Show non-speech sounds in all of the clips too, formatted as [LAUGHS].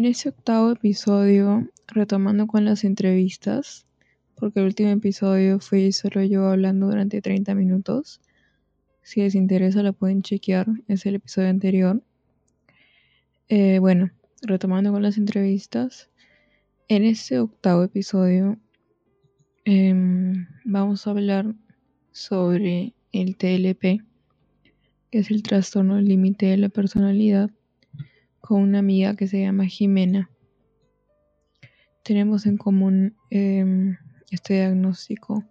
en este octavo episodio, retomando con las entrevistas, porque el último episodio fue solo yo hablando durante 30 minutos. Si les interesa, lo pueden chequear, es el episodio anterior. Eh, bueno, retomando con las entrevistas, en este octavo episodio em, vamos a hablar sobre el TLP, que es el trastorno límite de la personalidad con una amiga que se llama Jimena. Tenemos en común em, este diagnóstico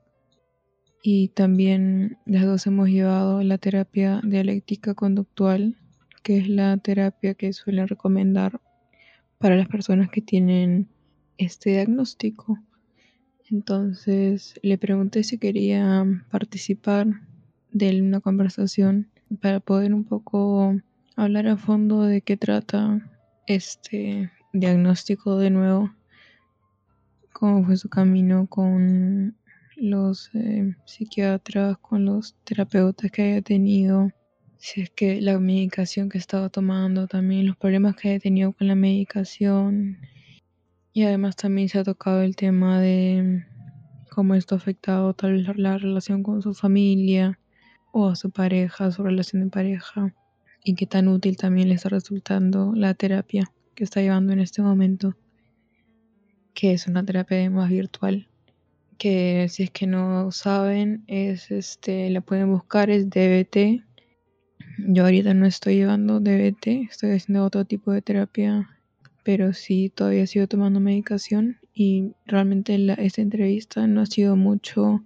y también las dos hemos llevado la terapia dialéctica conductual, que es la terapia que suelen recomendar para las personas que tienen este diagnóstico. Entonces le pregunté si quería participar de una conversación para poder un poco hablar a fondo de qué trata este diagnóstico de nuevo, cómo fue su camino con los eh, psiquiatras, con los terapeutas que haya tenido, si es que la medicación que estaba tomando, también los problemas que haya tenido con la medicación. Y además también se ha tocado el tema de cómo esto ha afectado tal vez la relación con su familia o a su pareja, su relación de pareja y qué tan útil también le está resultando la terapia que está llevando en este momento, que es una terapia más virtual, que si es que no saben, es este, la pueden buscar, es DBT. Yo ahorita no estoy llevando DBT, estoy haciendo otro tipo de terapia, pero sí todavía sigo tomando medicación y realmente la, esta entrevista no ha sido mucho,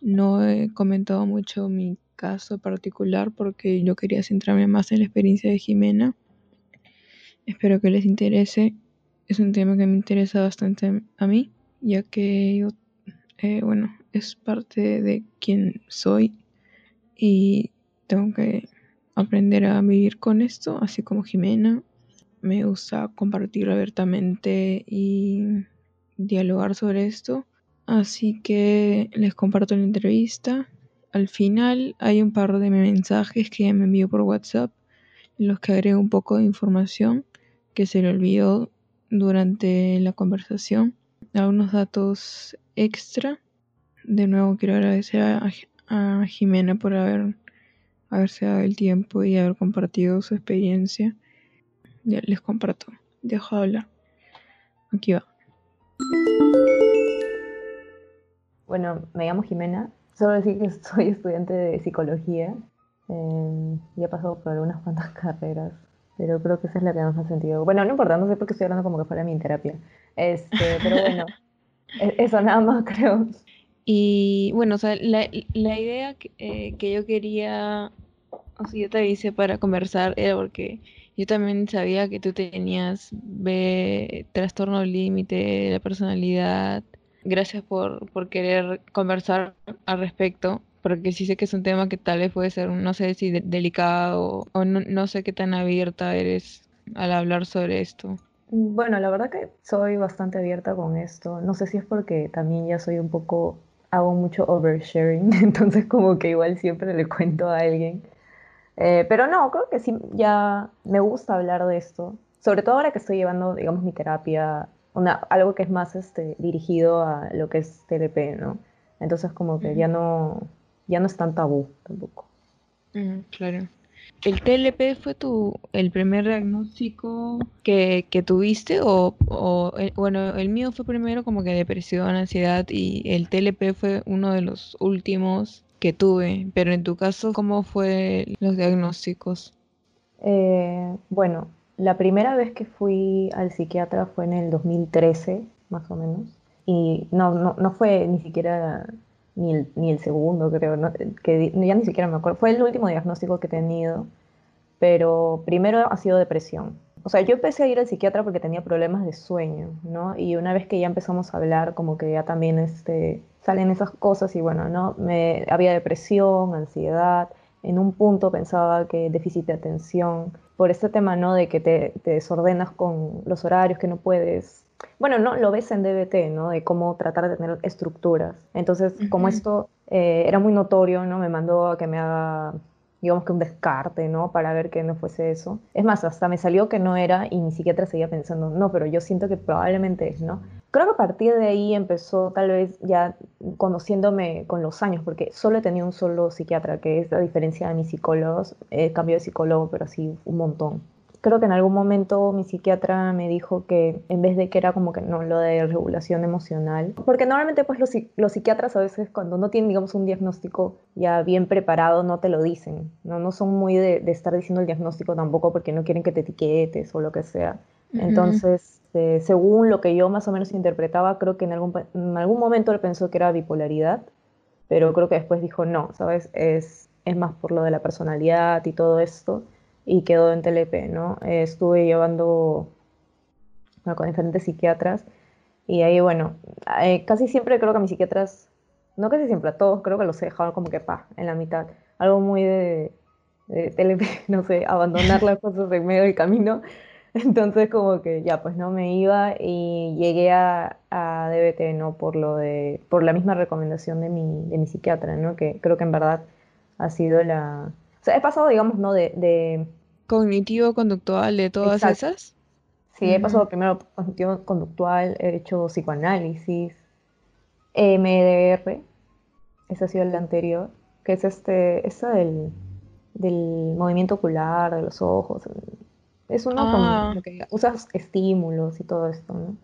no he comentado mucho mi caso particular porque yo quería centrarme más en la experiencia de Jimena. Espero que les interese. Es un tema que me interesa bastante a mí, ya que yo, eh, bueno, es parte de quien soy y tengo que aprender a vivir con esto, así como Jimena. Me gusta compartir abiertamente y dialogar sobre esto. Así que les comparto la entrevista al final hay un par de mensajes que ella me envió por WhatsApp en los que agrego un poco de información que se le olvidó durante la conversación. Algunos datos extra. De nuevo quiero agradecer a, Jimena por haber, haberse dado el tiempo y haber compartido su experiencia. Ya les comparto. Dejo de hablar. Aquí va. Bueno, me llamo Jimena, Solo decir que soy [LAUGHS] estudiante de psicología eh, y he pasado por algunas cuantas [LAUGHS] carreras, pero creo que esa es la que más me ha sentido. Bueno, no importa, no sé por qué estoy hablando como que fuera mi terapia. Este, pero bueno, [LAUGHS] e-, eso nada más creo. Y bueno, o sea, la, la idea que, eh, que, yo quería, o sea, yo te avisé para conversar era porque yo también sabía que tú tenías B, trastorno límite de la personalidad Gracias por, por querer conversar al respecto, porque sí sé que es un tema que tal vez puede ser, no sé si delicado o no, no sé qué tan abierta eres al hablar sobre esto. Bueno, la verdad que soy bastante abierta con esto. No sé si es porque también ya soy un poco, hago mucho oversharing, [LAUGHS] entonces como que igual siempre le cuento a alguien. Eh, pero no, creo que sí, ya me gusta hablar de esto. Sobre todo ahora que estoy llevando, digamos, mi terapia algo que es más este, dirigido a lo que es TLP, ¿no? Entonces como que ya no, ya no es tan tabú tampoco. claro. ¿El TLP fue tu, el primer diagnóstico que, que tuviste o, o bueno, el mío fue primero como que depresión, ansiedad y el TLP fue uno de los últimos que tuve, pero en tu caso, ¿cómo fue los diagnósticos? Eh, bueno, la primera vez que fui al psiquiatra fue en el 2013, más o menos. Y no, no, no fue ni siquiera ni el, segundo, creo, que ya ni siquiera me acuerdo. Fue el último diagnóstico que he tenido, pero primero ha sido depresión. O sea, yo empecé a ir al psiquiatra porque tenía problemas de sueño, ¿no? Y una vez que ya empezamos a hablar, como que ya también este, salen esas cosas y bueno, ¿no? Me, había depresión, ansiedad, en un punto pensaba que déficit de atención, por este tema, ¿no? De que te, desordenas con los horarios, que no puedes... Bueno, no, lo ves en DBT, ¿no? De cómo tratar de tener estructuras. Entonces, como esto eh, era muy notorio, ¿no? Me mandó a que me haga digamos que un descarte, ¿no? Para ver que no fuese eso. Es más, hasta me salió que no era y mi psiquiatra seguía pensando, no, pero yo siento que probablemente es, ¿no? Creo que a partir de ahí empezó tal vez ya conociéndome con los años, porque solo he tenido un solo psiquiatra, que es la diferencia de mis psicólogos. He cambiado de psicólogo, pero sí un montón creo que en algún momento mi psiquiatra me dijo que en vez de que era como que no lo de regulación emocional, porque normalmente pues los, los psiquiatras a veces cuando no tienen digamos un diagnóstico ya bien preparado no te lo dicen, no, no son muy de, estar diciendo el diagnóstico tampoco porque no quieren que te etiquetes o lo que sea. Entonces, eh, según lo que yo más o menos interpretaba, creo que en algún, en algún momento él pensó que era bipolaridad, pero creo que después dijo no, ¿sabes? Es, es más por lo de la personalidad y todo esto y quedó en TLP, ¿no? estuve llevando con diferentes psiquiatras y ahí, bueno, eh, casi siempre creo que a mis psiquiatras, no casi siempre, a todos creo que los he dejado como que pa, en la mitad. Algo muy de, de TLP, [LAUGHS] no sé, abandonar las cosas en medio del camino. [LAUGHS] Entonces como que ya, pues no me iba y llegué a, a, DBT, ¿no? Por lo de, por la misma recomendación de mi, de mi psiquiatra, ¿no? Que creo que en verdad ha sido la, o sea, he pasado, digamos, ¿no? De... Cognitivo-conductual de todas esas. Sí, he pasado primero cognitivo-conductual, he hecho psicoanálisis, MDR, ese ha sido el anterior, que es este, esa del, del movimiento ocular, de los ojos. Es uno ah. que usas estímulos y todo esto, ¿no?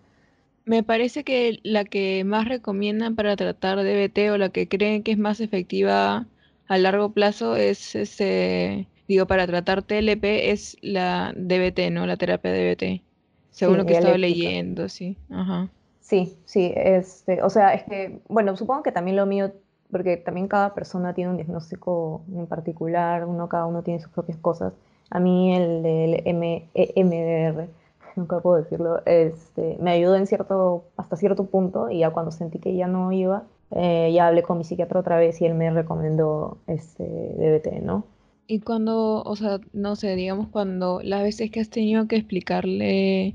Me parece que la que más recomiendan para tratar DBT o la que creen que es más efectiva a largo plazo es ese, digo, para tratar TLP es la DBT, ¿no? La terapia DBT. Según lo que estaba leyendo, sí. Ajá. Sí, sí, este, o sea, es que, bueno, supongo que también lo mío, porque también cada persona tiene un diagnóstico en particular, uno cada uno tiene sus propias cosas. A mí el del MDR, [LAUGHS] nunca puedo decirlo, este, me ayudó en cierto, hasta cierto punto y ya cuando sentí que ya no iba, eh, ya hablé con mi psiquiatra otra vez y él me recomendó este DBT, ¿no? Y cuando, o sea, no sé, digamos cuando las veces que has tenido que explicarle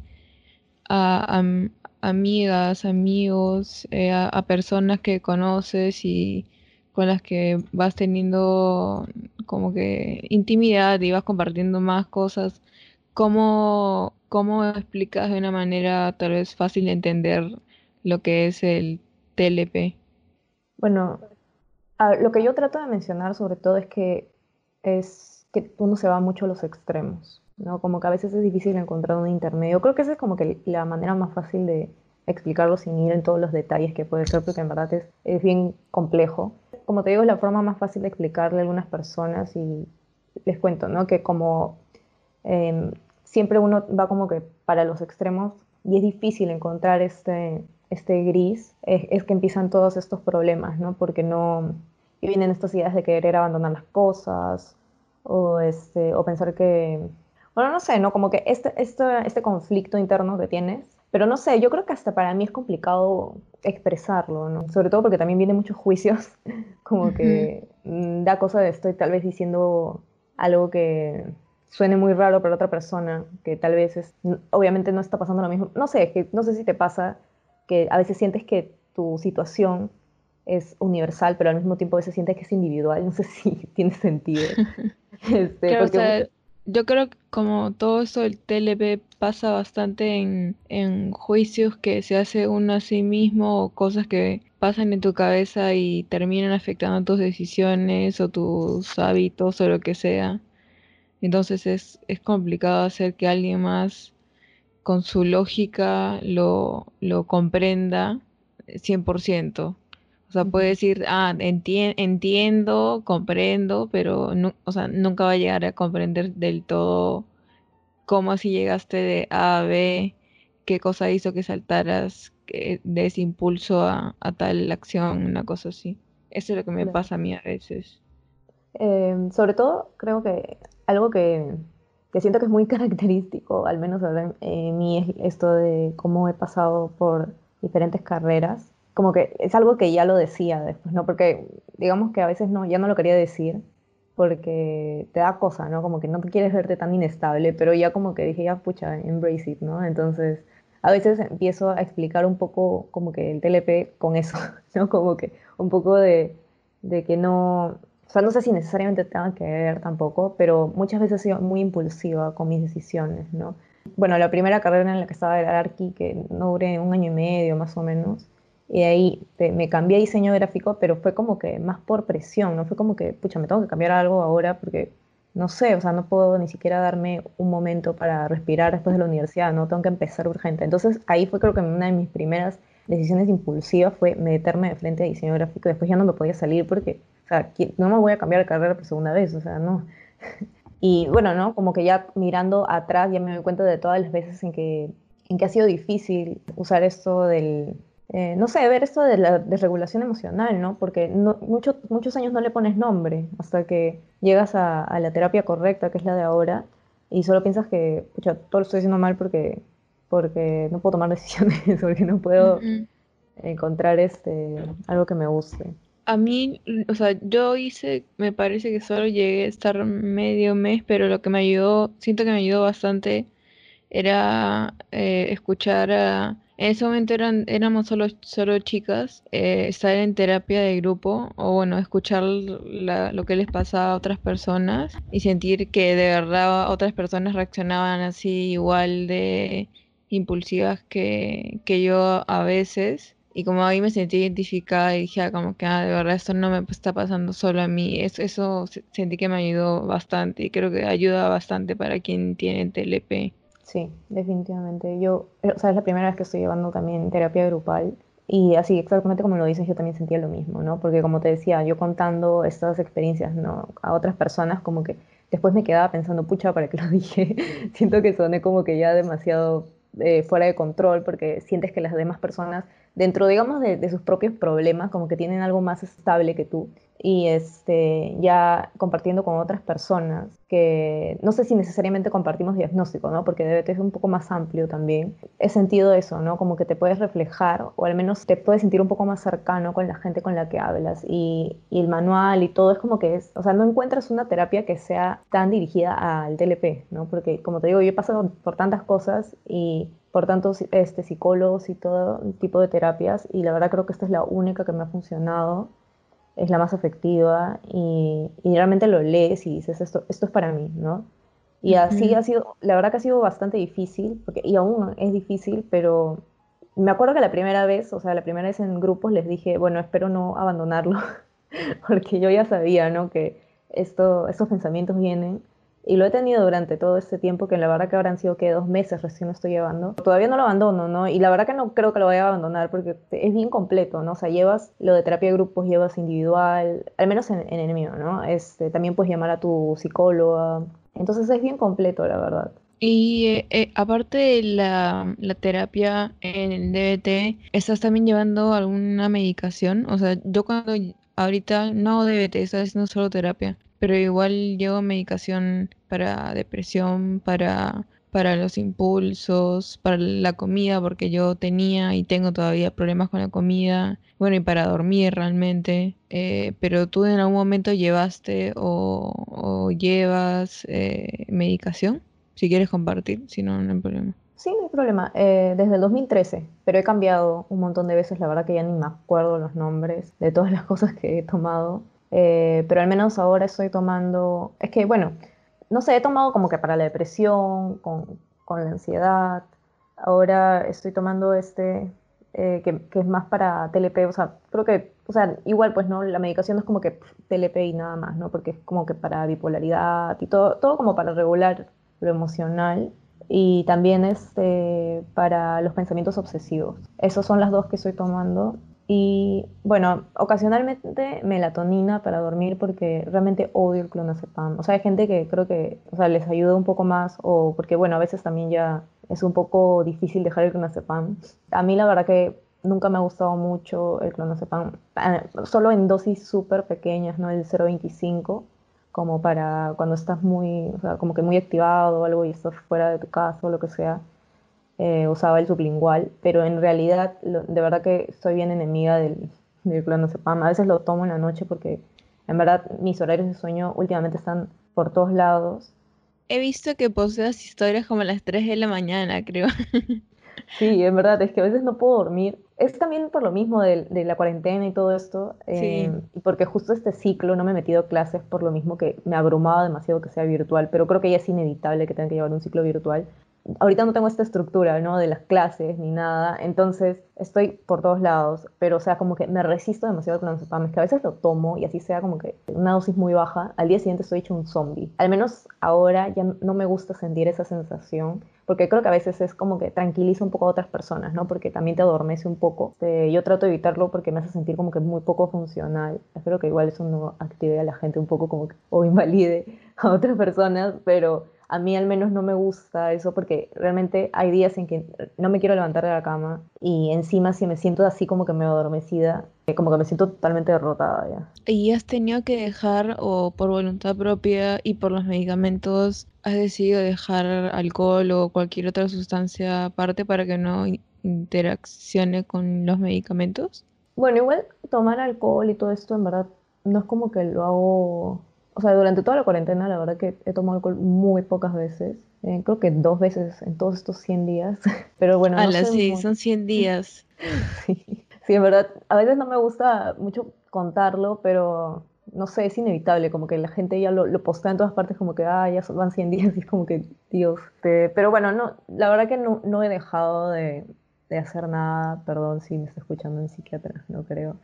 a, amigas, amigos, eh, a, personas que conoces y con las que vas teniendo como que intimidad y vas compartiendo más cosas, ¿cómo, cómo explicas de una manera tal vez fácil de entender lo que es el TLP? Bueno, lo que yo trato de mencionar sobre todo es que es que uno se va mucho a los extremos, ¿no? Como que a veces es difícil encontrar un intermedio. Creo que esa es como que la manera más fácil de explicarlo sin ir en todos los detalles que puede ser, porque en verdad es, es bien complejo. Como te digo, es la forma más fácil de explicarle a algunas personas y les cuento, ¿no? Que como em, siempre uno va como que para los extremos y es difícil encontrar este, este gris, es, que empiezan todos estos problemas, ¿no? Porque no, y vienen estas ideas de querer abandonar las cosas, o, este, o pensar que, bueno, no sé, ¿no? Como que este, este, este conflicto interno que tienes, pero no sé, yo creo que hasta para mí es complicado expresarlo, ¿no? Sobre todo porque también vienen muchos juicios, [LAUGHS] como que mm, da cosa de estoy tal vez diciendo algo que suene muy raro para otra persona, que tal vez es, obviamente no está pasando lo mismo. No sé, que, no sé si te pasa que a veces sientes que tu situación es universal, pero al mismo tiempo a veces sientes que es individual. [LAUGHS] No sé si tiene sentido. [LAUGHS] Este, yo creo que como todo eso el TLP pasa bastante en, en, juicios que se hace uno a sí mismo o cosas que pasan en tu cabeza y terminan afectando tus decisiones o tus hábitos o lo que sea. Entonces es, es complicado hacer que alguien más con su lógica lo, lo comprenda 100%. O sea, puede decir, ah, entiendo, comprendo, pero no, o sea, nunca va a llegar a comprender del todo cómo así llegaste de A a B, qué cosa hizo que saltaras de ese impulso a, tal acción, una cosa así. Eso es lo que me pasa a mí a veces. Em, sobre todo, creo que algo que que siento que es muy [LAUGHS] característico, al menos en mí, es esto de cómo he pasado por diferentes carreras. Como que es algo que ya lo decía después, ¿no? Porque digamos que a veces no, ya no lo quería decir porque te da cosa, ¿no? Como que no te quieres verte tan inestable, pero ya como que dije, ya pucha, embrace it, ¿no? Entonces, a veces empiezo a explicar un poco como que el TLP con eso, [LAUGHS] ¿no? Como que un poco de, de que no, o sea, no sé si necesariamente tenga que ver tampoco, pero muchas veces he sido muy impulsiva con mis decisiones, ¿no? Bueno, la primera carrera en la que estaba era Arqui, que no duré un año y medio más o menos, y de ahí me cambié a diseño gráfico, pero fue como que más por presión, ¿no? Fue como que, pucha, me tengo que cambiar algo ahora porque, no sé, o sea, no puedo ni siquiera darme un momento para respirar después de la universidad, ¿no? Tengo que empezar urgente. Entonces ahí fue creo que una de mis primeras decisiones impulsivas fue meterme de frente a diseño gráfico, después ya no me podía salir porque, o sea, no me voy a cambiar de carrera por segunda vez, o sea, no. [LAUGHS] Y bueno, ¿no? Como que ya mirando atrás ya me doy cuenta de todas las veces en que, en que ha sido difícil usar esto del, eh, no sé, ver esto de la desregulación emocional, ¿no? Porque no, muchos años no le pones nombre hasta que llegas a, la terapia correcta, que es la de ahora, y solo piensas que, pucha, todo lo estoy haciendo mal porque, porque no puedo tomar decisiones, [LAUGHS] porque no puedo encontrar este, algo que me guste. A mí, o sea, yo hice, me parece que solo llegué a estar medio mes, pero lo que me ayudó, siento que me ayudó bastante, era eh, escuchar a en ese momento eran, éramos solo, solo chicas, eh, estar en terapia de grupo o bueno, escuchar lo que les pasaba a otras personas y sentir que de verdad otras personas reaccionaban así igual de impulsivas que, que yo a veces. Y como ahí me sentí identificada y dije, ah, como que ah, de verdad esto no me está pasando solo a mí. Eso, eso sentí que me ayudó bastante y creo que ayuda bastante para quien tiene TLP. Sí, definitivamente. Yo, o sea, es la primera vez que estoy llevando también terapia grupal y así exactamente como lo dices, yo también sentía lo mismo, ¿no? Porque como te decía, yo contando estas experiencias, ¿no? A otras personas como que después me quedaba pensando, pucha, ¿para qué lo [LAUGHS] dije? Siento que soné como que ya demasiado eh, fuera de control porque sientes que las demás personas, dentro, digamos, de, de sus propios problemas, como que tienen algo más estable que tú y este, ya compartiendo con otras personas que no sé si necesariamente compartimos diagnóstico, ¿no? porque DBT es un poco más amplio también. He sentido eso, ¿no? como que te puedes reflejar o al menos te puedes sentir un poco más cercano con la gente con la que hablas y, y el manual y todo es como que es, o sea, no encuentras una terapia que sea tan dirigida al TLP, ¿no? porque como te digo, yo he pasado por tantas cosas y por tantos este, psicólogos y todo tipo de terapias y la verdad creo que esta es la única que me ha funcionado es la más efectiva y, realmente lo lees y dices, esto, esto es para mí, ¿no? Y así ha sido, la verdad que ha sido bastante difícil, porque, y aún es difícil, pero me acuerdo que la primera vez, o sea, la primera vez en grupos les dije, bueno, espero no abandonarlo, [LAUGHS] porque yo ya sabía, ¿no? Que esto, estos pensamientos vienen y lo he tenido durante todo este tiempo, que la verdad que habrán sido que dos meses recién lo estoy llevando. Todavía no lo abandono, ¿no? Y la verdad que no creo que lo vaya a abandonar porque es bien completo, ¿no? O sea, llevas lo de terapia de grupos, llevas individual, al menos en, en el mío, ¿no? Este, también puedes llamar a tu psicóloga. Entonces es bien completo, la verdad. Y eh, eh, aparte de la, la, terapia en el DBT, ¿estás también llevando alguna medicación? O sea, yo cuando ahorita no DBT, estoy haciendo solo terapia pero igual llevo medicación para depresión, para, para los impulsos, para la comida, porque yo tenía y tengo todavía problemas con la comida, bueno, y para dormir realmente. Eh, pero tú en algún momento llevaste o, llevas eh, medicación, si quieres compartir, si no, no hay problema. Sí, no hay problema. Eh, desde el 2013, pero he cambiado un montón de veces, la verdad que ya ni me acuerdo los nombres de todas las cosas que he tomado. Eh, pero al menos ahora estoy tomando, es que bueno, no sé, he tomado como que para la depresión, con, con la ansiedad, ahora estoy tomando este, eh, que, que, es más para TLP, o sea, creo que, o sea, igual pues no, la medicación no es como que TLP y nada más, ¿no? Porque es como que para bipolaridad y todo, todo como para regular lo emocional y también este, para los pensamientos obsesivos. Esas son las dos que estoy tomando y bueno, ocasionalmente melatonina para dormir porque realmente odio el clonazepam. O sea, hay gente que creo que o sea, les ayuda un poco más o porque bueno, a veces también ya es un poco difícil dejar el clonazepam. A mí la verdad que nunca me ha gustado mucho el clonazepam, ah, solo en dosis súper pequeñas, ¿no? El 0.25 como para cuando estás muy, o sea, como que muy activado o algo y estás fuera de tu casa o lo que sea eh, usaba el sublingual, pero en realidad de verdad que soy bien enemiga del, del clonazepam. A veces lo tomo en la noche porque en verdad mis horarios de sueño últimamente están por todos lados. He visto que poseas historias como a las 3 de la mañana, creo. [LAUGHS] Sí, en verdad, es que a veces no puedo dormir. Es también por lo mismo de, de la cuarentena y todo esto, eh, y porque justo este ciclo no me he metido a clases por lo mismo que me abrumaba demasiado que sea virtual, pero creo que ya es inevitable que tenga que llevar un ciclo virtual ahorita no tengo esta estructura, ¿no? De las clases ni nada, entonces estoy por todos lados, pero o sea, como que me resisto demasiado con los que a veces lo tomo y así sea como que una dosis muy baja, al día siguiente estoy hecho un zombie. Al menos ahora ya no me gusta sentir esa sensación, porque creo que a veces es como que tranquiliza un poco a otras personas, ¿no? Porque también te adormece un poco. Eh, yo trato de evitarlo porque me hace sentir como que muy poco funcional. Espero que igual eso no active a la gente un poco como que, o invalide a otras personas, pero a mí al menos no me gusta eso porque realmente hay días en que no me quiero levantar de la cama y encima si me siento así como que me adormecida, eh, como que me siento totalmente derrotada ya. ¿Y has tenido que dejar o por voluntad propia y por los medicamentos has decidido dejar alcohol o cualquier otra sustancia aparte para que no interaccione con los medicamentos? Bueno, igual tomar alcohol y todo esto en verdad no es como que lo hago o sea, durante toda la cuarentena, la verdad que he tomado alcohol muy pocas veces. Eh, creo que dos veces en todos estos 100 días. [LAUGHS] Pero bueno, no sí, son 100 días. [LAUGHS] sí, sí, en verdad, a veces no me gusta mucho contarlo, pero no sé, es inevitable, como que la gente ya lo, lo postea en todas partes, como que, ah, ya van 100 días, [LAUGHS] y es como que, Dios. pero bueno, no, la verdad que no, no he dejado de, de hacer nada, perdón si me está escuchando un psiquiatra, no creo.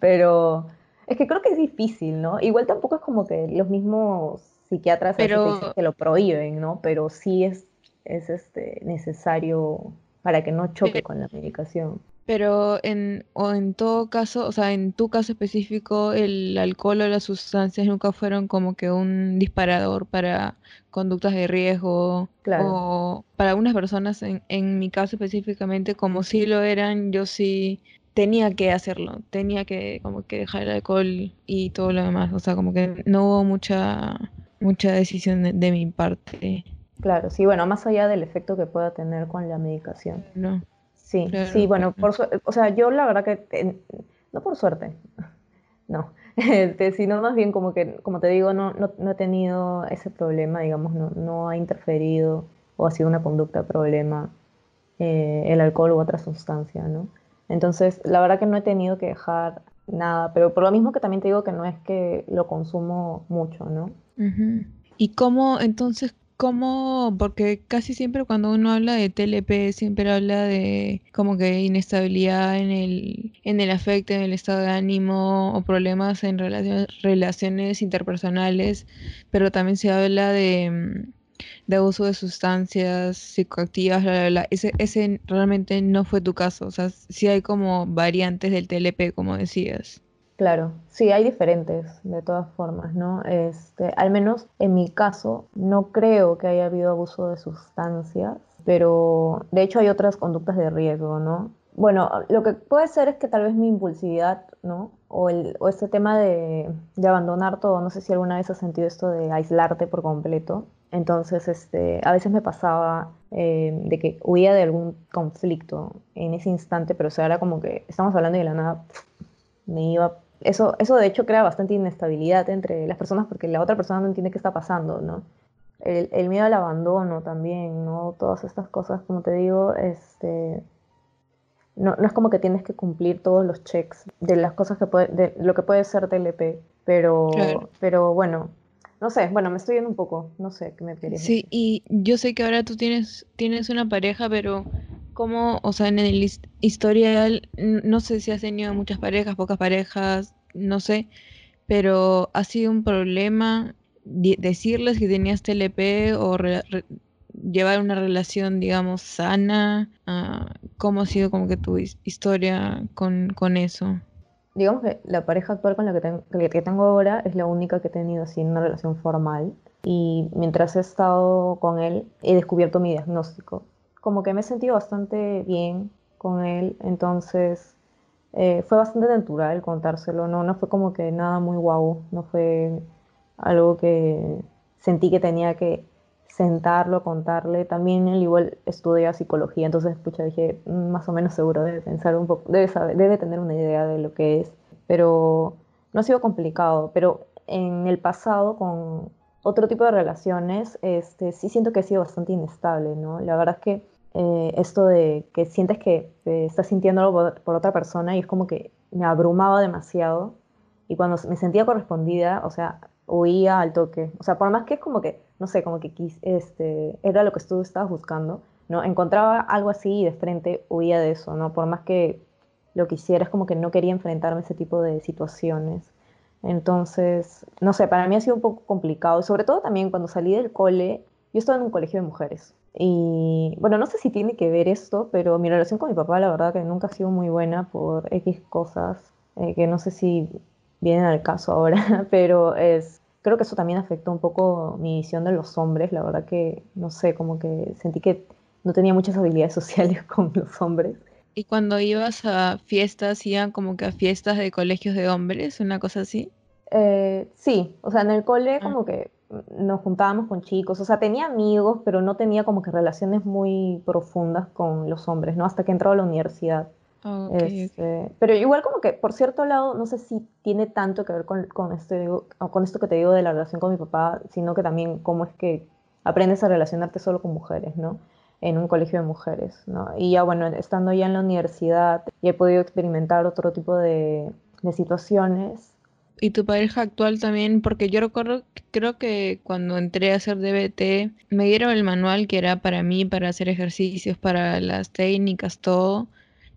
pero es que creo que es difícil, ¿no? Igual tampoco es como que los mismos psiquiatras pero... que lo prohíben, ¿no? Pero sí es, es este, necesario para que no choque con la medicación. Pero en, o en todo caso, o sea, en tu caso específico, el alcohol o las sustancias nunca fueron como que un disparador para conductas de riesgo. Claro. O para unas personas, en, en mi caso específicamente, como sí lo eran, yo sí tenía que hacerlo, tenía que como que dejar el alcohol y todo lo demás, o sea, como que no hubo mucha mucha decisión de, mi parte. Claro, sí, bueno, más allá del efecto que pueda tener con la medicación. No. Sí, sí, bueno, por o sea, yo la verdad que no por suerte. [LAUGHS] No, este, sino más bien como que, como te digo, no, no, he tenido ese problema, digamos, no, no ha interferido o ha sido una conducta problema eh, el alcohol u otra sustancia, ¿no? Entonces, la verdad que no he tenido que dejar nada, pero por lo mismo que también te digo que no es que lo consumo mucho, ¿no? ¿Y cómo, entonces, cómo, porque casi siempre cuando uno habla de TLP, siempre habla de como que inestabilidad en el, en el afecto, en el estado de ánimo o problemas en relaciones interpersonales, pero también se habla de mm, de uso de sustancias psicoactivas, Ese, ese realmente no fue tu caso. O sea, sí hay como variantes del TLP, como decías. Claro, sí, hay diferentes, de todas formas, ¿no? Este, al menos en mi caso, no creo que haya habido abuso de sustancias, pero de hecho hay otras conductas de riesgo, ¿no? Bueno, lo que puede ser es que tal vez mi impulsividad, ¿no? O, este tema de, de abandonar todo, no sé si alguna vez has sentido esto de aislarte por completo, entonces, este, a veces me pasaba eh, de que huía de algún conflicto en ese instante, pero o sea, como que estamos hablando y de la nada me iba. Eso, eso de hecho crea bastante inestabilidad entre las personas porque la otra persona no entiende qué está pasando, ¿no? El, el miedo al abandono también, ¿no? Todas estas cosas, como te digo, este, no, no, es como que tienes que cumplir todos los checks de las cosas que puede, de lo que puede ser TLP, pero, pero bueno, no sé, bueno, me estoy yendo un poco, no sé qué me querías Sí, y yo sé que ahora tú tienes, tienes una pareja, pero como, o sea, en el historial, no sé si has tenido muchas parejas, pocas parejas, no sé, pero ha sido un problema decirles que tenías TLP o llevar una relación, digamos, sana. Ah, ¿Cómo ha sido como que tu historia con, con eso? digamos que la pareja actual con la que, tengo, que tengo ahora es la única que he tenido así una relación formal. Y mientras he estado con él, he descubierto mi diagnóstico. Como que me he sentido bastante bien con él, entonces eh, fue bastante natural contárselo, ¿no? no fue como que nada muy guau, no fue algo que sentí que tenía que sentarlo, contarle. También él igual estudia psicología, entonces pucha, dije, mm, más o menos seguro debe pensar un poco, debe saber, debe tener una idea de lo que es, pero no ha sido complicado, pero en el pasado con otro tipo de relaciones, este, sí siento que ha sido bastante inestable, ¿no? La verdad es que eh, esto de que sientes que estás sintiendo algo por, otra persona y es como que me abrumaba demasiado. Y cuando me sentía correspondida, o sea, huía al toque. O sea, por más que es como que, no sé, como que este, era lo que tú estabas buscando, ¿no? Encontraba algo así y de frente huía de eso, ¿no? Por más que lo que hiciera es como que no quería enfrentarme a ese tipo de situaciones. Entonces, no sé, para mí ha sido un poco complicado. Sobre todo también cuando salí del cole, yo estaba en un colegio de mujeres. Y bueno, no sé si tiene que ver esto, pero mi relación con mi papá, la verdad que nunca ha sido muy buena por X cosas, eh, que no sé si vienen al caso ahora, [LAUGHS] pero es, creo que eso también afectó un poco mi visión de los hombres. La verdad que, no sé, como que sentí que no tenía muchas habilidades [LAUGHS] sociales con los hombres. ¿Y cuando ibas a fiestas, iban como que a fiestas de colegios de hombres, una cosa así? Eh, sí, o sea, en el cole ah. como que nos juntábamos con chicos, o sea, tenía amigos, pero no tenía como que relaciones muy profundas con los hombres, ¿no? Hasta que entró a la universidad. Este, pero igual como que, por cierto lado, no sé si tiene tanto que ver con, con, esto, con esto que te digo de la relación con mi papá, sino que también cómo es que aprendes a relacionarte solo con mujeres, ¿no? En un colegio de mujeres, ¿no? Y ya bueno, estando ya en la universidad, ya he podido experimentar otro tipo de, de situaciones y tu pareja actual también, porque yo recuerdo, creo que cuando entré a hacer DBT, me dieron el manual que era para mí, para hacer ejercicios, para las técnicas, todo,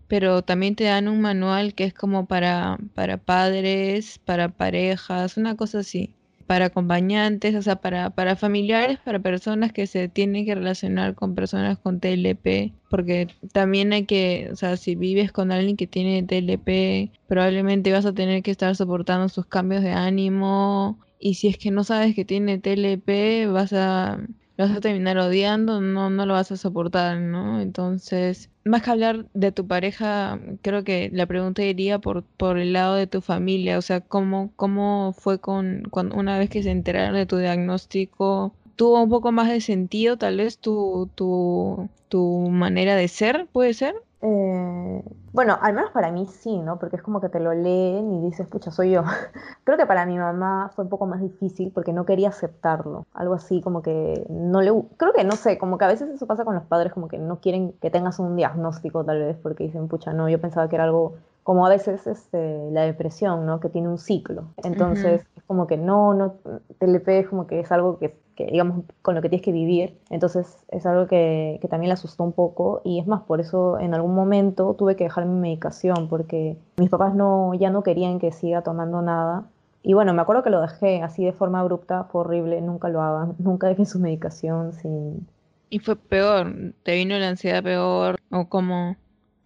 pero también te dan un manual que es como para, para padres, para parejas, una cosa así para acompañantes, o sea, para, para familiares, para personas que se tienen que relacionar con personas con TLP, porque también hay que, o sea, si vives con alguien que tiene TLP, probablemente vas a tener que estar soportando sus cambios de ánimo, y si es que no sabes que tiene TLP, vas a lo vas a terminar odiando, no, no lo vas a soportar, ¿no? Entonces, más que hablar de tu pareja, creo que la pregunta iría por, por el lado de tu familia, o sea, ¿cómo, cómo fue con, cuando, una vez que se enteraron de tu diagnóstico? ¿Tuvo un poco más de sentido tal vez tu, tu, tu manera de ser, puede ser? Eh, bueno, al menos para mí sí, ¿no? Porque es como que te lo leen y dices, pucha, soy yo. [LAUGHS] Creo que para mi mamá fue un poco más difícil porque no quería aceptarlo. Algo así como que no le... Creo que, no sé, como que a veces eso pasa con los padres, como que no quieren que tengas un diagnóstico tal vez porque dicen, pucha, no, yo pensaba que era algo como a veces este, la depresión, ¿no? Que tiene un ciclo. Entonces, es como que no, no, TLP es como que es algo que, que, digamos, con lo que tienes que vivir. Entonces, es algo que, que, también le asustó un poco. Y es más, por eso en algún momento tuve que dejar mi medicación, porque mis papás no, ya no querían que siga tomando nada. Y bueno, me acuerdo que lo dejé así de forma abrupta, fue horrible, nunca lo hagan, [LAUGHS] nunca dejen su medicación sin... ¿Y fue peor? ¿Te vino la ansiedad peor? ¿O cómo?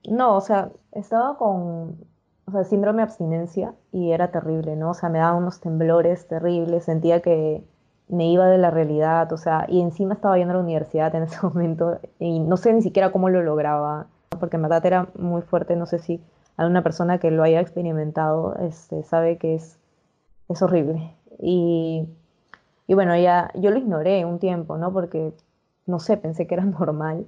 No, o sea, estaba con, o sea, síndrome de abstinencia y era terrible, ¿no? O sea, me daban unos temblores terribles, sentía que me iba de la realidad, o sea, y encima estaba yendo a la universidad en ese [LAUGHS] momento y no sé ni siquiera cómo lo lograba, porque en verdad era muy fuerte, no sé si alguna persona que lo haya experimentado este, sabe que es, es horrible. Y, y bueno, ya yo lo ignoré un tiempo, ¿no? Porque, no sé, pensé que era [LAUGHS] normal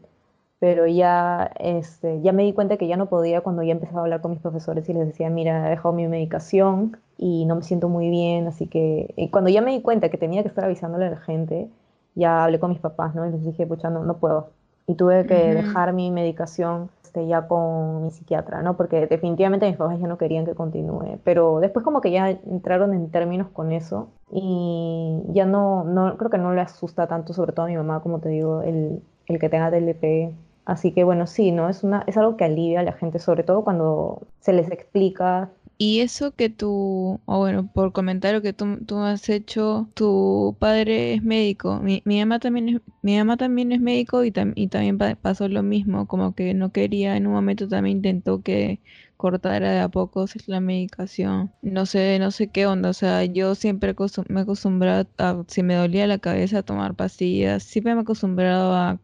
pero ya, este, ya me di cuenta que ya no podía cuando ya empezaba a hablar con mis profesores y les decía, mira, he dejado mi medicación y no me siento muy bien, así que y cuando ya me di cuenta que tenía que estar avisándole a la gente, ya hablé con mis papás, ¿no? Y les dije, pucha, no, no puedo. Y tuve que dejar mi medicación este, ya con mi psiquiatra, ¿no? Porque definitivamente mis papás ya no querían que continúe. Pero después como que ya entraron en términos con eso y ya no, no creo que no le asusta tanto, sobre todo a mi mamá, como te digo, el, el que tenga TLP Así que bueno, sí, ¿no? Es, una, es algo que alivia a la gente, sobre todo cuando se les explica. Y eso que tú, o bueno, por comentario que tú, tú has hecho, tu padre es médico, mi, mi mamá también es, mi mamá también es médico y, y también pasó lo mismo, como que no quería, en un momento también intentó que cortara de a poco la medicación. No sé, no sé qué onda, o sea, yo siempre me he acostumbrado a, si me dolía la cabeza, a tomar pastillas, siempre me he acostumbrado a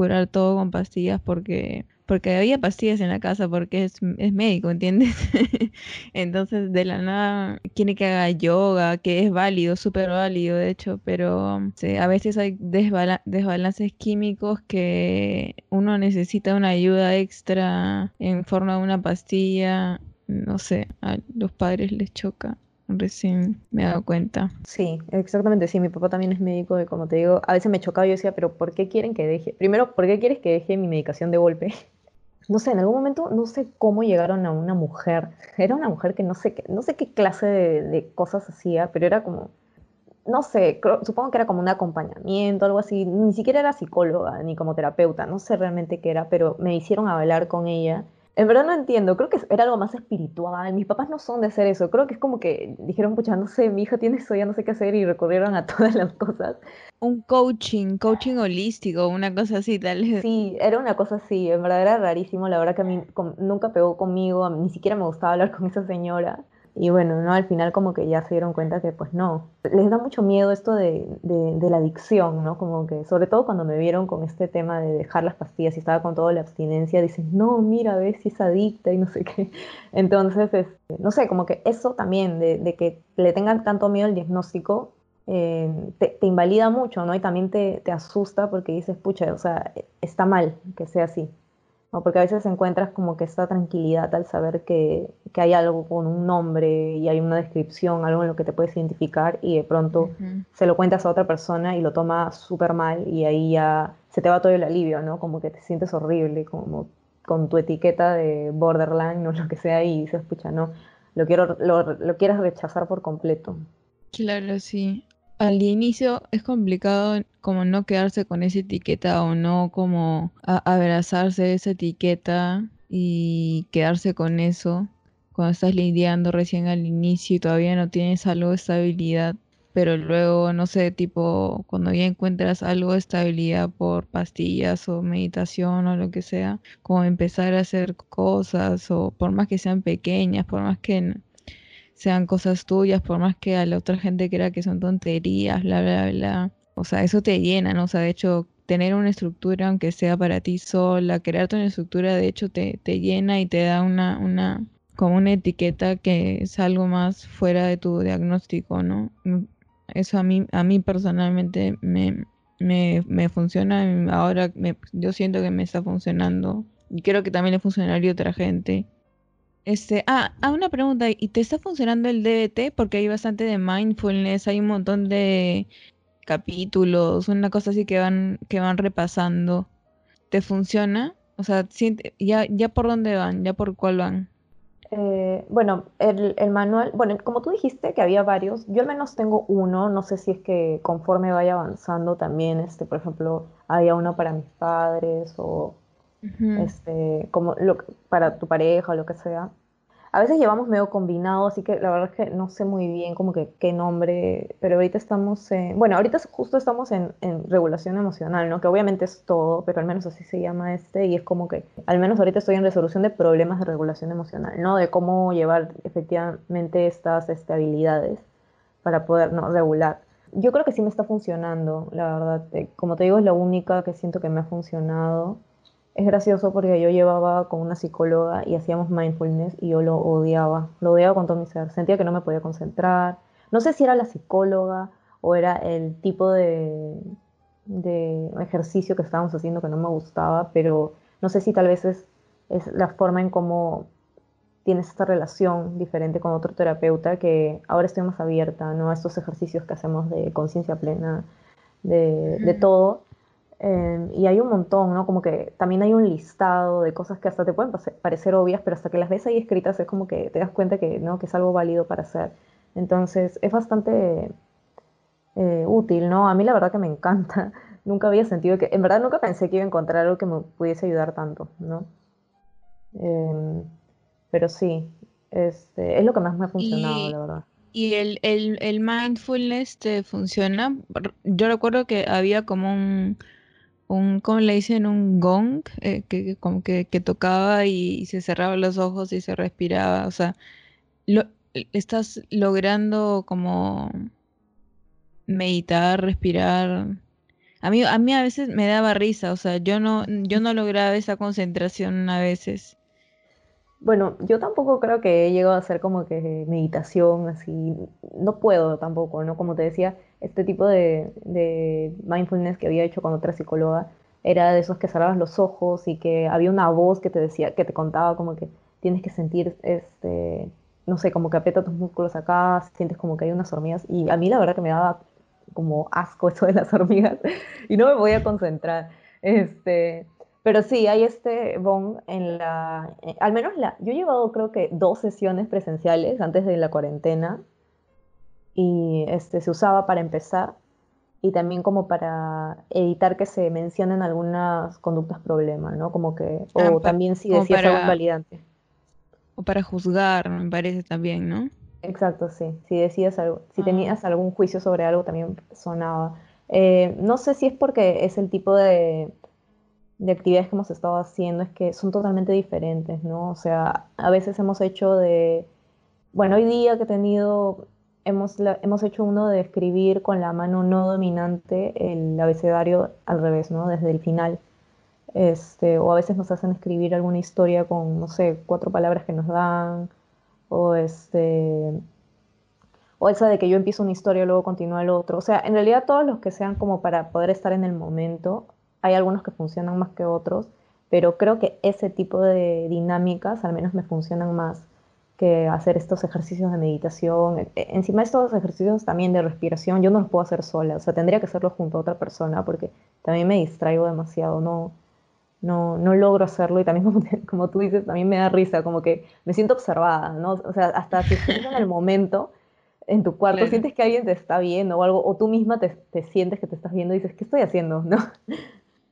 curar todo con pastillas porque porque había pastillas en la casa porque es, es médico, ¿entiendes? [LAUGHS] Entonces de la nada quiere que haga yoga, que es válido, súper válido de hecho, pero a veces hay desbalances químicos que uno necesita una ayuda extra en forma de una pastilla, no sé, a los padres les choca recién me he dado cuenta. Sí, exactamente, sí, mi papá también es médico y como te digo, a veces me chocaba y yo decía, pero ¿por qué quieren que deje? Primero, ¿por qué quieres que deje mi medicación de golpe? [LAUGHS] No sé, en algún momento no sé cómo llegaron a una mujer. Era una mujer que no sé qué, no sé qué clase de, de cosas hacía, pero era como, no sé, supongo que era como un acompañamiento, algo así. Ni siquiera era psicóloga ni como terapeuta, no sé realmente qué era, pero me hicieron hablar con ella en verdad no entiendo, creo que era algo más espiritual. Mis papás no son de hacer eso. Creo que es como que dijeron, pucha, no sé, mi hija tiene eso, ya no sé qué hacer y recurrieron a [LAUGHS] todas las cosas. Un coaching, coaching holístico, una cosa así, tal vez. Sí, era una cosa así, en verdad era rarísimo. La verdad que a mí nunca pegó conmigo, ni siquiera me gustaba hablar con esa señora. Y bueno, ¿no? Al final como que ya se dieron cuenta que pues no. Les da mucho miedo esto de, de, la adicción, ¿no? Como que, sobre todo cuando me vieron con este tema de dejar las pastillas y estaba con toda la abstinencia, dicen, no, mira, ves si es adicta y no sé qué. [LAUGHS] Entonces, este, no sé, como que eso también, de, de que le tengan tanto miedo al diagnóstico, eh, te, te, invalida mucho, ¿no? Y también te, te asusta porque dices, pucha, o sea, está mal que sea así. Porque a veces encuentras como que esta tranquilidad al saber que, que, hay algo con un nombre y hay una descripción, algo en lo que te puedes identificar y de pronto se lo cuentas a otra persona y lo toma súper mal y ahí ya se te va todo el alivio, ¿no? Como que te sientes horrible, como con tu etiqueta de borderline o lo que sea y dices, pucha, no, lo, quiero, lo, lo quieres rechazar por completo. Claro, sí al inicio es complicado como no quedarse con esa etiqueta o no como abrazarse de esa etiqueta y quedarse con eso cuando estás lidiando recién al inicio y todavía no tienes algo de estabilidad pero luego no sé tipo cuando ya encuentras algo de estabilidad por pastillas o meditación o lo que sea como empezar a hacer cosas o por más que sean pequeñas por más que sean cosas tuyas, por más que a la otra gente crea que son tonterías, bla, bla, bla. O sea, eso te llena, ¿no? O sea, de hecho, tener una estructura, aunque sea para ti sola, crearte una estructura, de hecho, te, te llena y te da una, una, como una etiqueta que es algo más fuera de tu diagnóstico, ¿no? Mm, eso a mí, a mí personalmente me, me, me funciona, ahora yo siento que me está funcionando y creo que también le funcionaría otra gente. Este, ah, ah, una pregunta, ¿y te está funcionando el DBT? Porque hay bastante de mindfulness, hay un montón de capítulos, una cosa así que van, que van repasando. ¿Te funciona? O sea, ya, ya por dónde van, ya por cuál van. Eh, bueno, el, el, manual, bueno, como tú dijiste que había varios, yo al menos tengo uno, no sé si es que conforme vaya avanzando también, este, por ejemplo, había uno para mis padres o este, como lo, para tu pareja o lo que sea. A veces llevamos medio combinado, así que la verdad es que no sé muy bien como que qué nombre, pero ahorita estamos en, bueno, ahorita justo estamos en, en, regulación emocional, ¿no? Que obviamente es todo, pero al menos así se llama este y es como que, al menos ahorita estoy en resolución de problemas de regulación emocional, ¿no? De cómo llevar efectivamente estas estabilidades para poder, ¿no? Regular. Yo creo que sí me está funcionando, la verdad. Eh, como te digo, es la única que siento que me ha funcionado es gracioso porque yo llevaba con una psicóloga y hacíamos mindfulness y yo lo odiaba, lo odiaba con todo mi ser, sentía que no me podía concentrar, no sé si era la psicóloga o era el tipo de, de ejercicio que estábamos haciendo que no me gustaba, pero no sé si tal vez es, es la forma en cómo tienes esta relación diferente con otro terapeuta que ahora estoy más abierta ¿no? a estos ejercicios que hacemos de conciencia plena, de, de todo Em, y hay un montón, ¿no? Como que también hay un listado de cosas que hasta te pueden parecer obvias, pero hasta que las ves ahí escritas es como que te das cuenta que, ¿no? que es algo válido para hacer. Entonces es bastante eh, útil, ¿no? A mí la verdad que me encanta. [LAUGHS] Nunca había sentido que, en verdad nunca pensé que iba a encontrar algo que me pudiese ayudar tanto, ¿no? Em, pero sí, este, es lo que más me ha funcionado, la verdad. ¿Y el, el, el mindfulness te funciona? Yo recuerdo que había como un un, ¿cómo le dicen? Un gong, eh, que, como que, tocaba y, se cerraba los ojos y se respiraba. O sea, lo, estás logrando como meditar, respirar. A mí, a mí a veces me daba risa, o sea, yo no, yo no lograba esa concentración a veces. Bueno, yo tampoco creo que he llegado a hacer como que meditación así, no puedo tampoco, ¿no? Como te decía, este tipo de, mindfulness que había hecho con otra psicóloga era de esos que cerrabas los ojos y que había una voz que te decía, que te contaba como que tienes que sentir este, no sé, como que aprieta tus músculos acá, sientes como que hay unas hormigas. Y a mí la verdad que me daba como asco [LAUGHS] eso de las hormigas y no me voy a concentrar. Este, pero sí, hay este bong en la, eh, al menos la, yo he llevado creo que dos sesiones presenciales antes de la cuarentena y este, se usaba para empezar y también como para evitar que se mencionen algunas conductas problemas, ¿no? Como que, Ah, o también si decías algo para, invalidante. o para juzgar, me parece también, ¿no? Exacto, sí. Si decías algo, si Ah, tenías algún juicio sobre algo también sonaba. Eh, no sé si es porque es el tipo de, de actividades que hemos estado haciendo, es que son totalmente diferentes, ¿no? O sea, a veces hemos hecho de, bueno, hoy día que he tenido, hemos, hemos hecho uno de escribir con la mano no dominante el abecedario al revés, ¿no? Desde el final. Este, o a veces nos hacen escribir alguna historia con, no sé, cuatro palabras que nos dan, o este, o esa de que yo empiezo una historia y luego continúa el otro. O sea, en realidad todos los que sean como para poder estar en el momento, hay algunos que funcionan más que otros, pero creo que ese tipo de dinámicas al menos me funcionan más que hacer estos ejercicios de meditación. E- e- Encima estos ejercicios también de respiración, yo no los puedo hacer sola, o sea, tendría que hacerlo junto a otra persona porque también me distraigo demasiado, no, no, no logro hacerlo y también [LAUGHS] como, como tú dices, también me da risa, como que me siento observada, ¿no? O sea, hasta si estás en el momento, en tu cuarto, claro. sientes que alguien te está viendo o algo, o tú misma te, te sientes que te estás viendo y dices, ¿qué estoy haciendo? ¿No?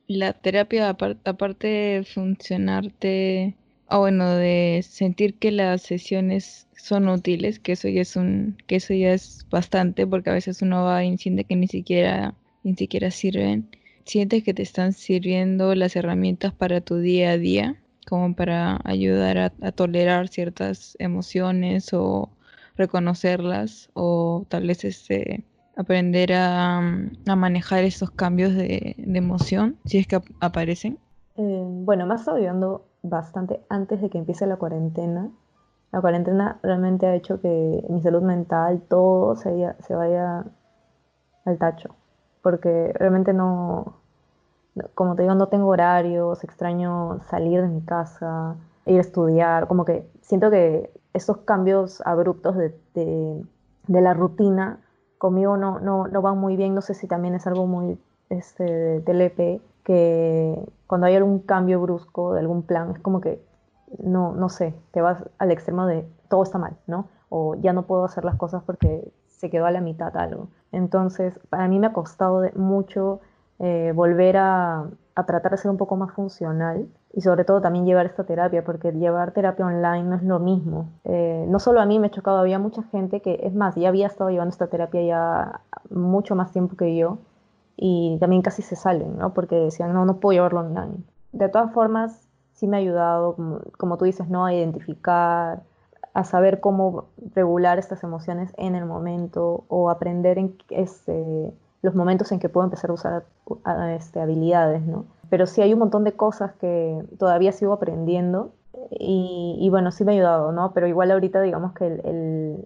La terapia, apar- aparte de funcionarte, o bueno, de sentir que las sesiones son útiles, que eso ya es un, que eso ya es bastante, porque a veces uno va y siente que ni siquiera, ni siquiera sirven. Sientes que te están sirviendo las herramientas para tu día a día, como para ayudar a, a tolerar ciertas emociones o reconocerlas, o tal vez este aprender a, a manejar esos cambios de, de emoción, si es que ap- aparecen. Eh, bueno, me ha estado ayudando bastante antes de que empiece la cuarentena. La cuarentena realmente ha hecho que mi salud mental, todo se vaya, se vaya al tacho, porque realmente no, como te digo, no tengo horarios, extraño salir de mi casa, ir a estudiar, como que siento que estos cambios abruptos de- de la rutina conmigo no, no, no muy bien, no sé si también es algo muy este, del EP, que cuando hay algún cambio brusco de algún plan, es como que, no, no sé, te vas al extremo de todo está mal, ¿no? O ya no puedo hacer las cosas porque se quedó a la mitad algo. Entonces, para mí me ha costado mucho eh, volver a, a tratar de ser un poco más funcional y sobre todo también llevar esta terapia, porque llevar terapia online no es lo mismo. Eh, no solo a mí me ha chocado, había mucha gente que, es más, ya había estado llevando esta terapia ya mucho más tiempo que yo y también casi se salen, ¿no? Porque decían, no, no puedo llevarlo online. De todas formas, sí me ha ayudado, como, tú dices, ¿no? A identificar, a saber cómo regular estas emociones en el momento o aprender en este, los momentos en que puedo empezar a usar a- este, habilidades, ¿no? Pero sí hay un montón de cosas que todavía sigo aprendiendo y, y bueno, sí me ha ayudado, ¿no? Pero igual ahorita digamos que el, el-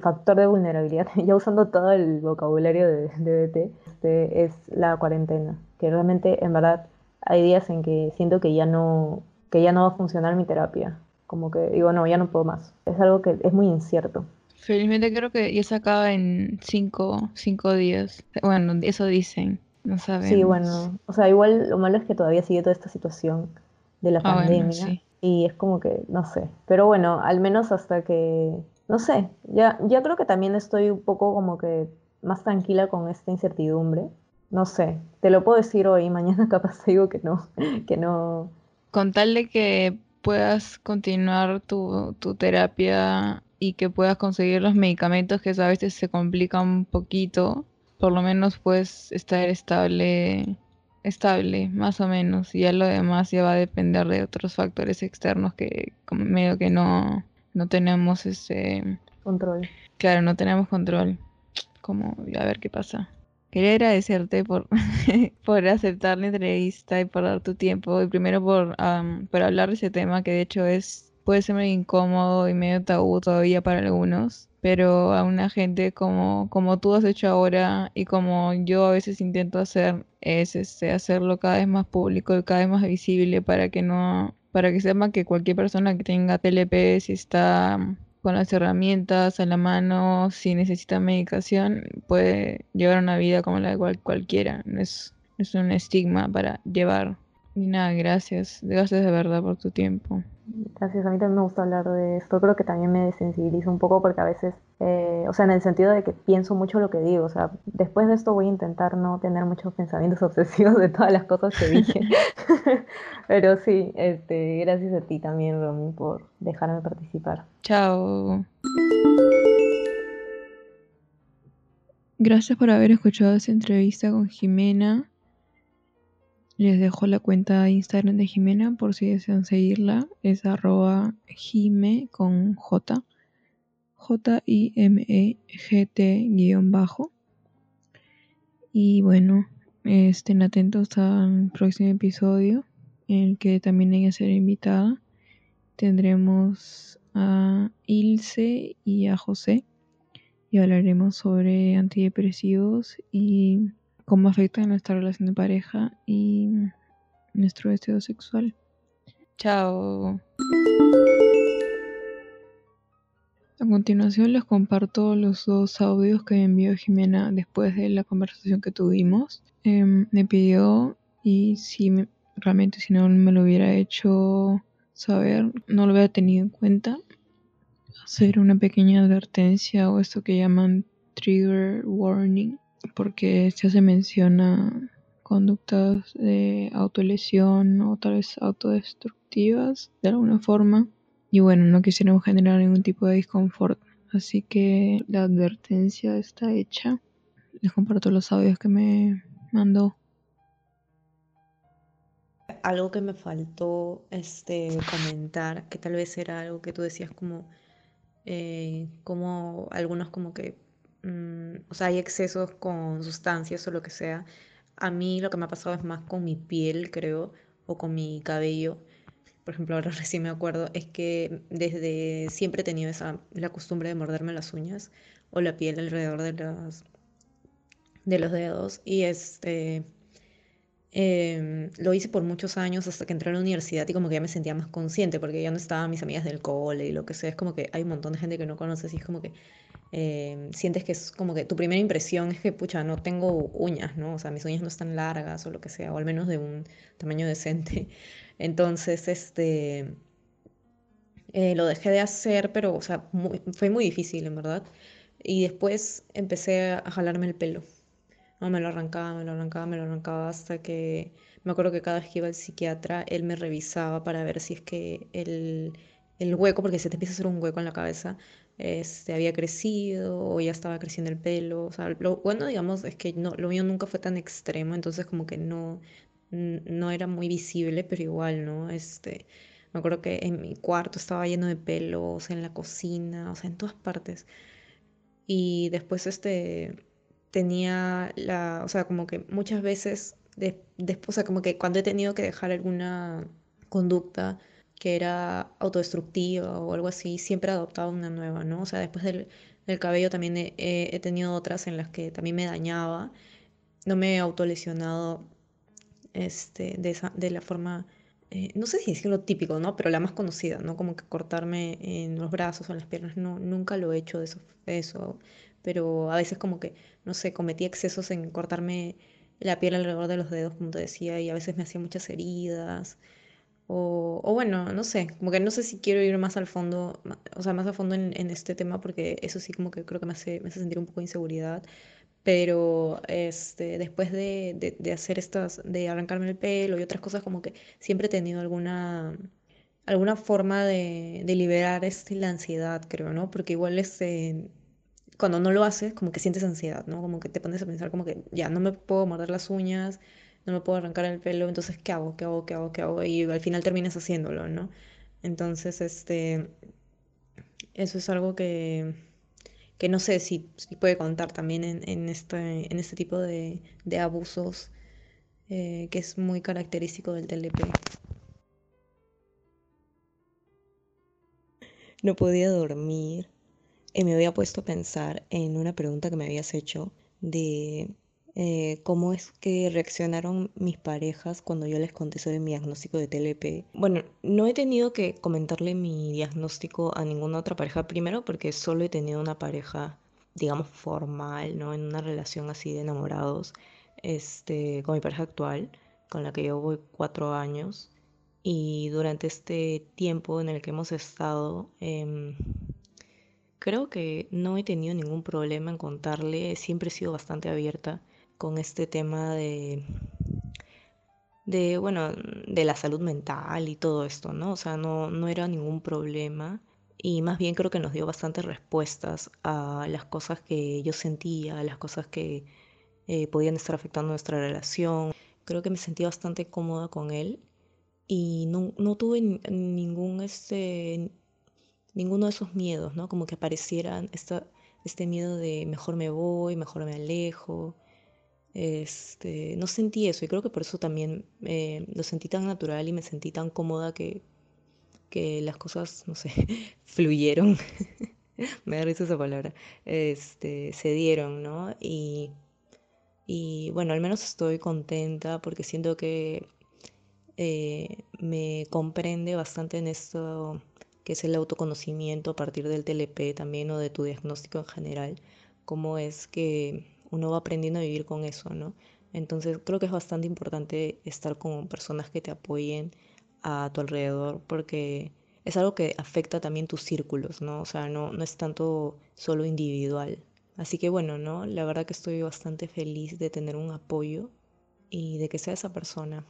factor de vulnerabilidad, [LAUGHS] ya usando todo el vocabulario de, DT, este, es la cuarentena, que realmente en verdad hay días en que siento que ya no, que ya no va a funcionar mi terapia, como que digo, no, ya no puedo más. Es algo que es muy incierto. Felizmente creo que ya se acaba en cinco, cinco días. Bueno, eso dicen, no Sí, sabemos. bueno, o sea, igual lo malo es que todavía sigue toda esta situación de la Ah, bueno, pandemia sí. y es como que, no sé, pero bueno, al menos hasta que, no sé, ya, ya creo que también estoy un poco como que más tranquila con esta incertidumbre. No sé, te lo puedo decir hoy, [LAUGHS] mañana capaz te digo que no, que no. Con tal de que puedas continuar tu, tu terapia y que puedas conseguir los medicamentos que a veces se complican un poquito, por lo menos puedes estar estable, estable, más o menos. Y ya lo demás ya va a depender de otros factores externos que como medio que no, no tenemos ese, Control. claro, no tenemos control. Como a ver qué pasa. Quería agradecerte por, [LAUGHS] por aceptar la entrevista y por dar tu tiempo. Y primero por, am, por hablar de ese tema que de hecho es, puede ser medio incómodo y medio tabú todavía para algunos. Pero a una gente como, como tú has hecho ahora y como yo a veces intento hacer, es este, hacerlo cada vez más público y cada vez más visible para que no, para que sepan que cualquier persona que tenga TLP si está con las herramientas a la mano, si necesita medicación, puede llevar una vida como la de cual, cualquiera. Es, es un estigma para llevar. Y nada, gracias. Gracias de verdad por tu tiempo. Gracias, a mí también me gusta hablar de esto. Creo que también me desensibiliza un poco porque a veces, eh, o sea, en el sentido de que pienso mucho lo que digo. O sea, después de esto voy a intentar no tener muchos pensamientos [LAUGHS] obsesivos de todas las cosas que dije. [LAUGHS] Pero sí, este, gracias a ti también, Romy, por dejarme participar. Chao. Gracias por haber escuchado esta entrevista con Jimena. Les dejo la cuenta de Instagram de Jimena por si desean seguirla. Es arroba jime con J. J-I-M-E-G-T guion bajo. Y bueno, estén atentos al próximo episodio en el que también ella será invitada. Tendremos a Ilse y a José y hablaremos sobre antidepresivos y cómo afecta nuestra relación de pareja y nuestro deseo sexual. Chao. A continuación les comparto los dos audios que me envió Jimena después de la conversación que tuvimos. Em, me pidió y si realmente si no me lo hubiera hecho saber, no lo hubiera tenido en cuenta, hacer una pequeña advertencia o esto que llaman trigger warning porque se hace menciona conductas de autolesión o tal vez autodestructivas de alguna forma. Y bueno, no quisiéramos generar ningún tipo de disconfort. Así que la advertencia está hecha. Les comparto los audios que me mandó. Algo que me faltó este, comentar, que tal vez era algo que tú decías como, eh, como algunos como que Mm, o sea, hay excesos con sustancias o lo que sea. A mí lo que me ha pasado es más con mi piel, creo, o con mi cabello. Por ejemplo, ahora [LAUGHS] recién me acuerdo, es que desde siempre he tenido esa, la costumbre de morderme las uñas o la piel alrededor de los, de los dedos. Y este, lo hice por muchos años hasta que entré a la universidad y como que ya me sentía más consciente porque ya no estaban mis amigas del cole y lo que sea. Es como que hay un montón de gente que no conoces y es como que eh, sientes que es como que tu primera impresión es que, pucha, no tengo uñas, ¿no? O sea, mis uñas no están largas o lo que sea, o al menos de un tamaño decente. [LAUGHS] Entonces, este, eh, lo dejé de hacer, pero, o sea, fue muy difícil, en verdad. Y después empecé a jalarme el pelo. No, me lo arrancaba, me lo arrancaba, me lo arrancaba hasta que me acuerdo que cada vez que iba al psiquiatra, él me revisaba para ver si es que el, el hueco, porque se te empieza a hacer un hueco en la cabeza, este, había crecido o ya estaba creciendo el pelo. O sea, lo bueno, digamos, es que no, lo mío nunca fue tan extremo, entonces como que no, no era muy visible, pero igual, ¿no? Este, me acuerdo que en mi cuarto estaba lleno de pelos, en la cocina, o sea, en todas partes. Y después, este, tenía la, o sea, como que muchas veces, después, o sea, como que cuando he tenido que dejar alguna conducta, que era autodestructiva o algo así, siempre he adoptado una nueva, ¿no? O sea, después del, cabello también he, tenido otras en las que también me dañaba. No me he autolesionado este, de, esa, de la forma, eh, no sé si lo típico, ¿no? Pero la más conocida, ¿no? Como que cortarme en los brazos o en las piernas, no, nunca lo he hecho de eso, eso. Pero a veces como que, no sé, cometí excesos en cortarme la piel alrededor de los dedos, como te decía, y a veces me hacía muchas heridas. O, bueno, no sé, como que no sé si quiero ir más al fondo, o sea, más a fondo en, este tema, porque eso sí como que creo que me hace, me hace sentir un poco de inseguridad. Pero este, después de, de, hacer estas, de arrancarme el pelo y otras cosas, como que siempre he tenido alguna, alguna forma de, de liberar este, la ansiedad, creo, ¿no? Porque igual este, cuando no lo haces, como que sientes ansiedad, ¿no? Como que te pones a pensar como que ya no me puedo morder las uñas, no me puedo arrancar el pelo, entonces, ¿qué hago? ¿Qué hago? ¿Qué hago? ¿Qué hago? Y al final terminas haciéndolo, ¿no? Entonces, este, eso es algo que, que no sé si, puede contar también en, este, en este tipo de, abusos eh, que es muy característico del TLP. No podía dormir y me había puesto a pensar en una pregunta que me habías hecho de eh, cómo es que reaccionaron mis parejas cuando yo les conté sobre mi diagnóstico de TLP. Bueno, no he tenido que comentarle mi diagnóstico a ninguna otra pareja, primero porque solo he tenido una pareja, digamos, formal, ¿no? En una relación así de enamorados, este, con mi pareja actual, con la que yo voy cuatro años. Y durante este tiempo en el que hemos estado, em, creo que no he tenido ningún problema en contarle, siempre he sido bastante abierta con este tema de, de, bueno, de la salud mental y todo esto, ¿no? O sea, no, no era ningún problema y más bien creo que nos dio bastantes respuestas a las cosas que yo sentía, a las cosas que eh, podían estar afectando nuestra relación. Creo que me sentí bastante cómoda con él y no, no tuve ningún, este, ninguno de esos miedos, ¿no? Como que aparecieran esta, este miedo de mejor me voy, mejor me alejo, este, no sentí eso y creo que por eso también eh, lo sentí tan natural y me sentí tan cómoda que, que las cosas, no sé, [LAUGHS] fluyeron. [LAUGHS] me da risa esa palabra. Este, se dieron, ¿no? Y, y bueno, al menos estoy contenta porque siento que eh, me comprende bastante en esto que es el autoconocimiento a partir del TLP también o de tu diagnóstico en general, cómo es que uno va aprendiendo a vivir con eso, ¿no? Entonces creo que es bastante importante estar con personas que te apoyen a tu alrededor porque es algo que afecta también tus círculos, ¿no? O sea, no, no es tanto solo individual. Así que bueno, ¿no? La verdad que estoy bastante feliz de tener un apoyo y de que sea esa persona.